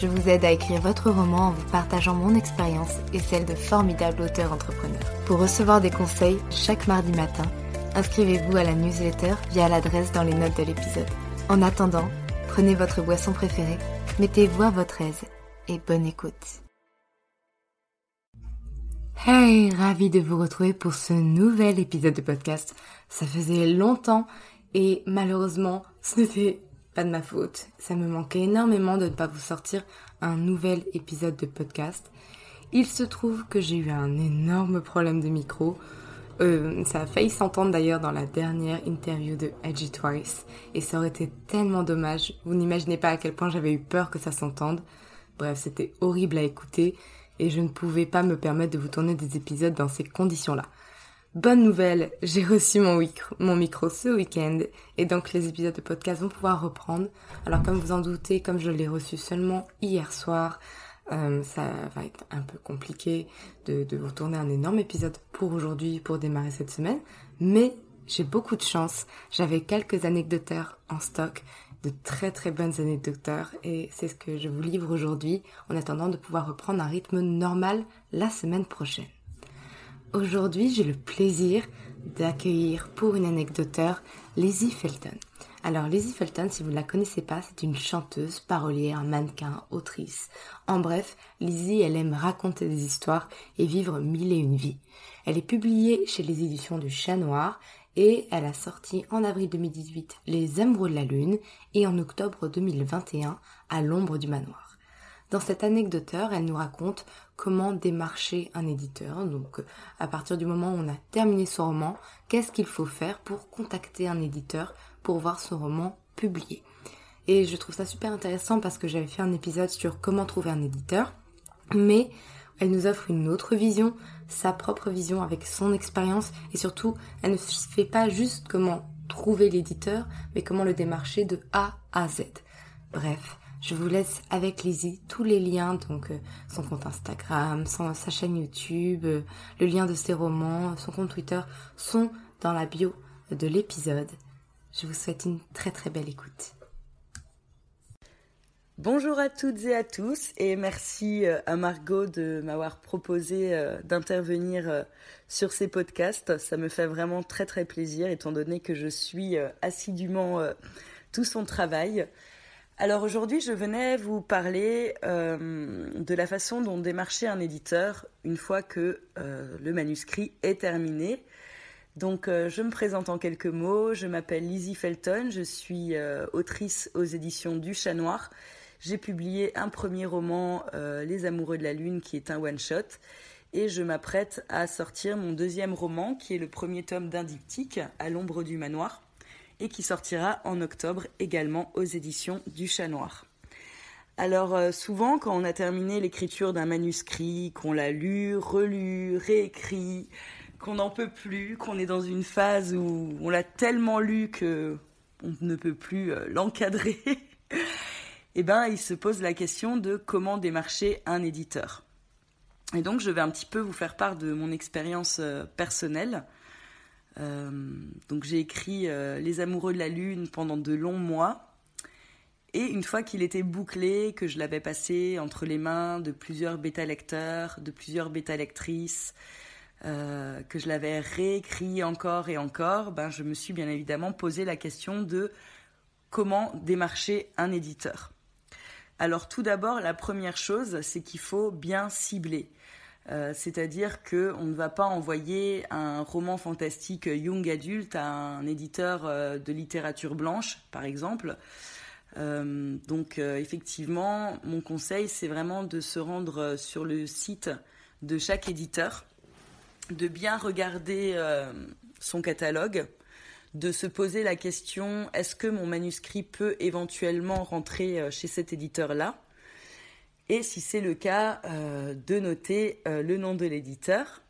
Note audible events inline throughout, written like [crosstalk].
je vous aide à écrire votre roman en vous partageant mon expérience et celle de formidables auteurs entrepreneurs. Pour recevoir des conseils chaque mardi matin, inscrivez-vous à la newsletter via l'adresse dans les notes de l'épisode. En attendant, prenez votre boisson préférée, mettez-vous à votre aise et bonne écoute. Hey, ravi de vous retrouver pour ce nouvel épisode de podcast. Ça faisait longtemps et malheureusement, ce n'était pas de ma faute. Ça me manquait énormément de ne pas vous sortir un nouvel épisode de podcast. Il se trouve que j'ai eu un énorme problème de micro. Euh, ça a failli s'entendre d'ailleurs dans la dernière interview de Edgy Twice et ça aurait été tellement dommage. Vous n'imaginez pas à quel point j'avais eu peur que ça s'entende. Bref, c'était horrible à écouter et je ne pouvais pas me permettre de vous tourner des épisodes dans ces conditions-là. Bonne nouvelle, j'ai reçu mon, micro ce week-end et donc les épisodes de podcast vont pouvoir reprendre. Alors comme vous en doutez, comme je l'ai reçu seulement hier soir, euh, ça va être un peu compliqué de, de vous tourner un énorme épisode pour aujourd'hui, pour démarrer cette semaine. Mais j'ai beaucoup de chance, j'avais quelques anecdoteurs en stock de très très bonnes docteur et c'est ce que je vous livre aujourd'hui en attendant de pouvoir reprendre un rythme normal la semaine prochaine. Aujourd'hui, j'ai le plaisir d'accueillir pour une anecdoteur Lizzie Felton. Alors Lizzie Felton, si vous ne la connaissez pas, c'est une chanteuse, parolière, mannequin, autrice. En bref, Lizzie, elle aime raconter des histoires et vivre mille et une vies. Elle est publiée chez les éditions du Chat Noir et elle a sorti en avril 2018 Les Amoureux de la Lune et en octobre 2021 À l'ombre du manoir. Dans cette anecdoteur, elle nous raconte comment démarcher un éditeur. Donc, à partir du moment où on a terminé son roman, qu'est-ce qu'il faut faire pour contacter un éditeur pour voir son roman publié? Et je trouve ça super intéressant parce que j'avais fait un épisode sur comment trouver un éditeur, mais elle nous offre une autre vision, sa propre vision avec son expérience et surtout, elle ne fait pas juste comment trouver l'éditeur, mais comment le démarcher de A à Z. Bref, je vous laisse avec Lizzie tous les liens, donc euh, son compte Instagram, sa chaîne YouTube, euh, le lien de ses romans, son compte Twitter sont dans la bio de l'épisode. Je vous souhaite une très très belle écoute. Bonjour à toutes et à tous et merci euh, à Margot de m'avoir proposé d'intervenir sur ces podcasts. Ça me fait vraiment très très plaisir étant donné que je suis assidûment tout son travail. Alors aujourd'hui, je venais vous parler de la façon dont démarcher un éditeur une fois que le manuscrit est terminé. Donc je me présente en quelques mots. Je m'appelle Lizzie Felton, je suis autrice aux éditions du Chat Noir j'ai publié un premier roman, euh, Les Amoureux de la Lune, qui est un one-shot. Et je m'apprête à sortir mon deuxième roman, qui est le premier tome d'un diptyque, À l'ombre du manoir, et qui sortira en octobre également aux éditions du Chat Noir. Alors euh, souvent, quand on a terminé l'écriture d'un manuscrit, qu'on l'a lu, relu, réécrit, qu'on n'en peut plus, qu'on est dans une phase où on l'a tellement lu que on ne peut plus euh, [laughs] l'encadrer, eh ben, il se pose la question de comment démarcher un éditeur. Et donc, je vais un petit peu vous faire part de mon expérience euh, personnelle. Donc j'ai écrit Les amoureux de la lune pendant de longs mois. Et une fois qu'il était bouclé, que je l'avais passé entre les mains de plusieurs bêta-lecteurs, de plusieurs bêta-lectrices, euh, que je l'avais réécrit encore et encore, ben, je me suis bien évidemment posé la question de comment démarcher un éditeur. Alors tout d'abord, la première chose, c'est qu'il faut bien cibler. Euh, c'est-à-dire qu'on ne va pas envoyer un roman fantastique young adulte à un éditeur euh, de littérature blanche, par exemple. donc effectivement, mon conseil, c'est vraiment de se rendre sur le site de chaque éditeur de bien regarder euh, son catalogue, de se poser la question est-ce que mon manuscrit peut éventuellement rentrer euh, chez cet éditeur-là? Et si c'est le cas, euh, de noter le nom de l'éditeur.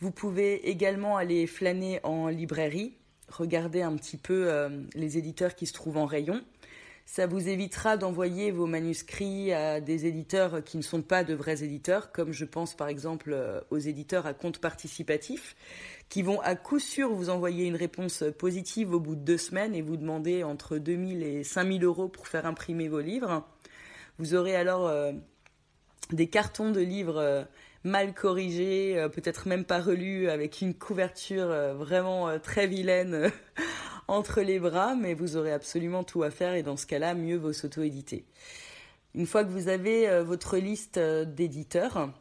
Vous pouvez également aller flâner en librairie, regarder un petit peu les éditeurs qui se trouvent en rayon. Ça vous évitera d'envoyer vos manuscrits à des éditeurs qui ne sont pas de vrais éditeurs, comme je pense par exemple euh, aux éditeurs à compte participatif, qui vont à coup sûr vous envoyer une réponse positive au bout de deux semaines et vous demander entre 2000 et 5000 euros pour faire imprimer vos livres. Vous aurez alors euh, des cartons de livres euh, mal corrigés, peut-être même pas relus, avec une couverture vraiment très vilaine [laughs] entre les bras, mais vous aurez absolument tout à faire et dans ce cas-là, mieux vaut s'auto-éditer. Une fois que vous avez euh, votre liste euh, d'éditeurs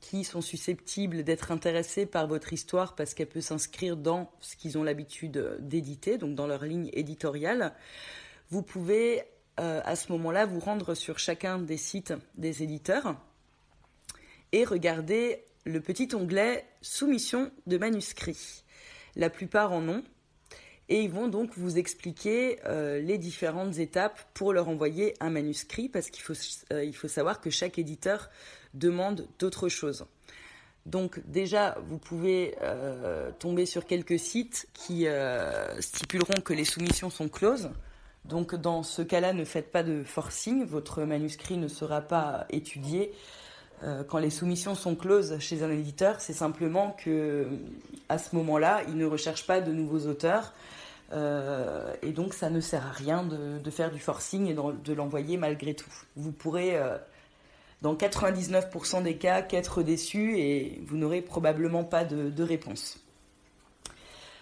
qui sont susceptibles d'être intéressés par votre histoire parce qu'elle peut s'inscrire dans ce qu'ils ont l'habitude euh, d'éditer, donc dans leur ligne éditoriale, vous pouvez à ce moment-là vous rendre sur chacun des sites des éditeurs et regarder le petit onglet soumission de manuscrits. La plupart en ont, et ils vont donc vous expliquer euh, les différentes étapes pour leur envoyer un manuscrit parce qu'il faut, euh, faut savoir que chaque éditeur demande d'autres choses. Donc déjà, vous pouvez euh, tomber sur quelques sites qui stipuleront que les soumissions sont closes. Donc dans ce cas-là, ne faites pas de forcing, votre manuscrit ne sera pas étudié. quand les soumissions sont closes chez un éditeur, c'est simplement que à ce moment-là, il ne recherche pas de nouveaux auteurs euh, et donc ça ne sert à rien de, faire du forcing et de, l'envoyer malgré tout. Vous pourrez, euh, dans 99% des cas, qu'être déçu et vous n'aurez probablement pas de, réponse.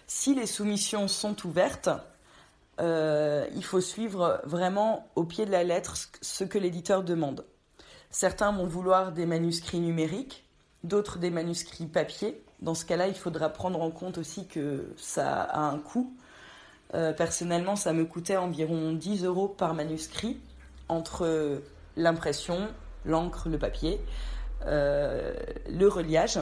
Si les soumissions sont ouvertes, euh, il faut suivre vraiment au pied de la lettre ce que l'éditeur demande. Certains vont vouloir des manuscrits numériques, d'autres des manuscrits papier. Dans ce cas-là, il faudra prendre en compte aussi que ça a un coût euh, personnellement, ça me coûtait environ 10 euros par manuscrit entre l'impression, l'encre, le papier, euh, le reliage,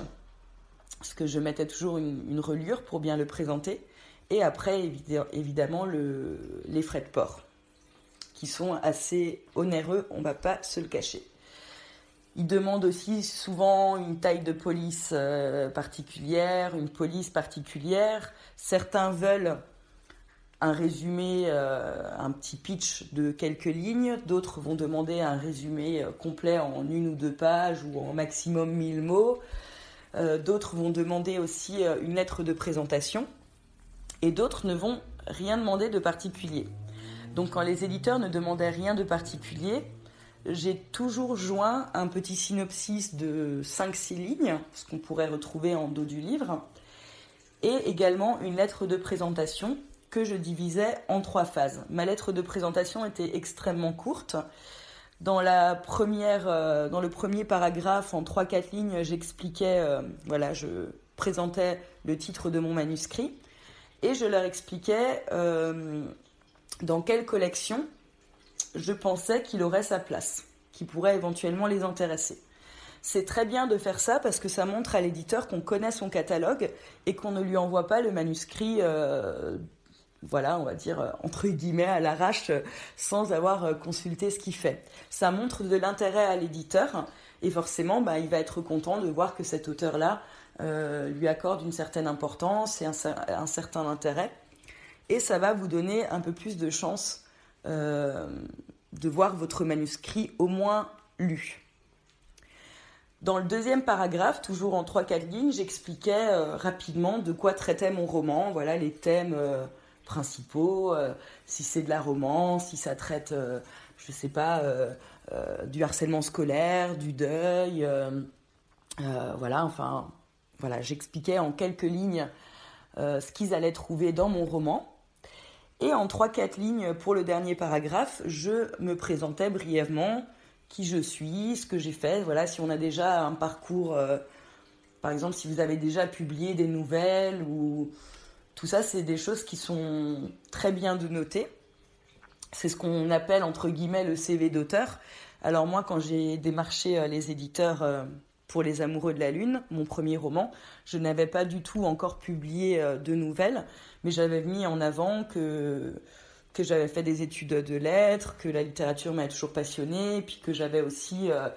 parce que je mettais toujours une, reliure pour bien le présenter, et après évidemment les frais de port, qui sont assez onéreux, on ne va pas se le cacher. Ils demandent aussi souvent une taille de police euh, particulière, une police particulière. Certains veulent un résumé, euh, un petit pitch de quelques lignes. D'autres vont demander un résumé euh, complet en une ou deux pages ou en maximum 1000 mots. D'autres vont demander aussi une lettre de présentation. Et d'autres ne vont rien demander de particulier. Donc quand les éditeurs ne demandaient rien de particulier, j'ai toujours joint un petit synopsis de 5-6 lignes, ce qu'on pourrait retrouver en dos du livre, et également une lettre de présentation que je divisais en trois phases. Ma lettre de présentation était extrêmement courte. Dans, la première, euh, dans le premier paragraphe, en trois quatre lignes, j'expliquais, euh, voilà, je présentais le titre de mon manuscrit et je leur expliquais euh, dans quelle collection je pensais qu'il aurait sa place, qui pourrait éventuellement les intéresser. C'est très bien de faire ça parce que ça montre à l'éditeur qu'on connaît son catalogue et qu'on ne lui envoie pas le manuscrit voilà, on va dire, euh, entre guillemets, à l'arrache, euh, sans avoir euh, consulté ce qu'il fait. Ça montre de l'intérêt à l'éditeur, et forcément, bah, il va être content de voir que cet auteur-là lui accorde une certaine importance et un, certain intérêt. Et ça va vous donner un peu plus de chance de voir votre manuscrit au moins lu. Dans le deuxième paragraphe, toujours en 3-4 lignes, j'expliquais rapidement de quoi traitait mon roman, voilà les thèmes principaux, si c'est de la romance, si ça traite, je ne sais pas, du harcèlement scolaire, du deuil, voilà, enfin, voilà, j'expliquais en quelques lignes ce qu'ils allaient trouver dans mon roman. Et en 3-4 lignes pour le dernier paragraphe, je me présentais brièvement qui je suis, ce que j'ai fait. Voilà, si on a déjà un parcours, euh, par exemple, si vous avez déjà publié des nouvelles ou tout ça, c'est des choses qui sont très bien de noter. C'est ce qu'on appelle entre guillemets le CV d'auteur. Alors moi, quand j'ai démarché euh, les éditeurs euh, pour Les Amoureux de la Lune, mon premier roman, je n'avais pas du tout encore publié de nouvelles mais j'avais mis en avant que, que j'avais fait des études de lettres, que la littérature m'a toujours passionnée, puis que j'avais aussi euh,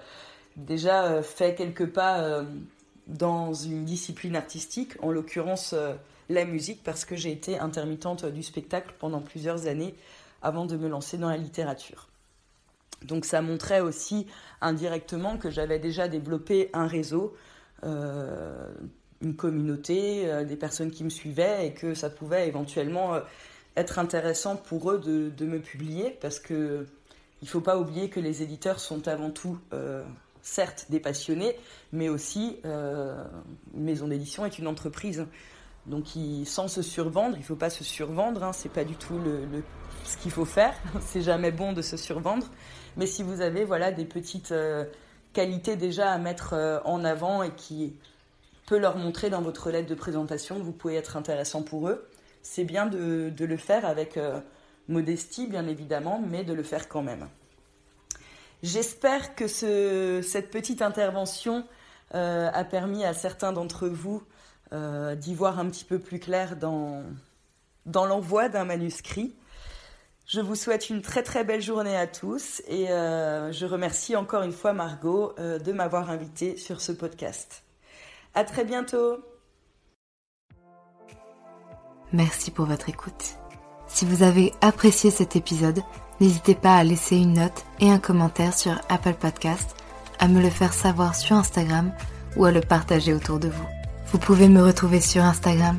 déjà euh, fait quelques pas euh, dans une discipline artistique, en l'occurrence la musique, parce que j'ai été intermittente du spectacle pendant plusieurs années avant de me lancer dans la littérature. Donc ça montrait aussi indirectement que j'avais déjà développé un réseau une communauté, euh, des personnes qui me suivaient et que ça pouvait éventuellement euh, être intéressant pour eux de, me publier parce que il faut pas oublier que les éditeurs sont avant tout euh, certes des passionnés, mais aussi une maison d'édition est une entreprise. Donc sans se survendre, il faut pas se survendre, hein, c'est pas du tout le, ce qu'il faut faire. [laughs] c'est jamais bon de se survendre. Mais si vous avez voilà des petites qualités déjà à mettre en avant et qui peut leur montrer dans votre lettre de présentation que vous pouvez être intéressant pour eux. C'est bien de, le faire avec euh, modestie, bien évidemment, mais de le faire quand même. J'espère que cette petite intervention euh, a permis à certains d'entre vous euh, d'y voir un petit peu plus clair dans, dans l'envoi d'un manuscrit. Je vous souhaite une très très belle journée à tous et je remercie encore une fois Margot de m'avoir invité sur ce podcast. À très bientôt. Merci pour votre écoute. Si vous avez apprécié cet épisode, n'hésitez pas à laisser une note et un commentaire sur Apple Podcast, à me le faire savoir sur Instagram ou à le partager autour de vous. Vous pouvez me retrouver sur Instagram,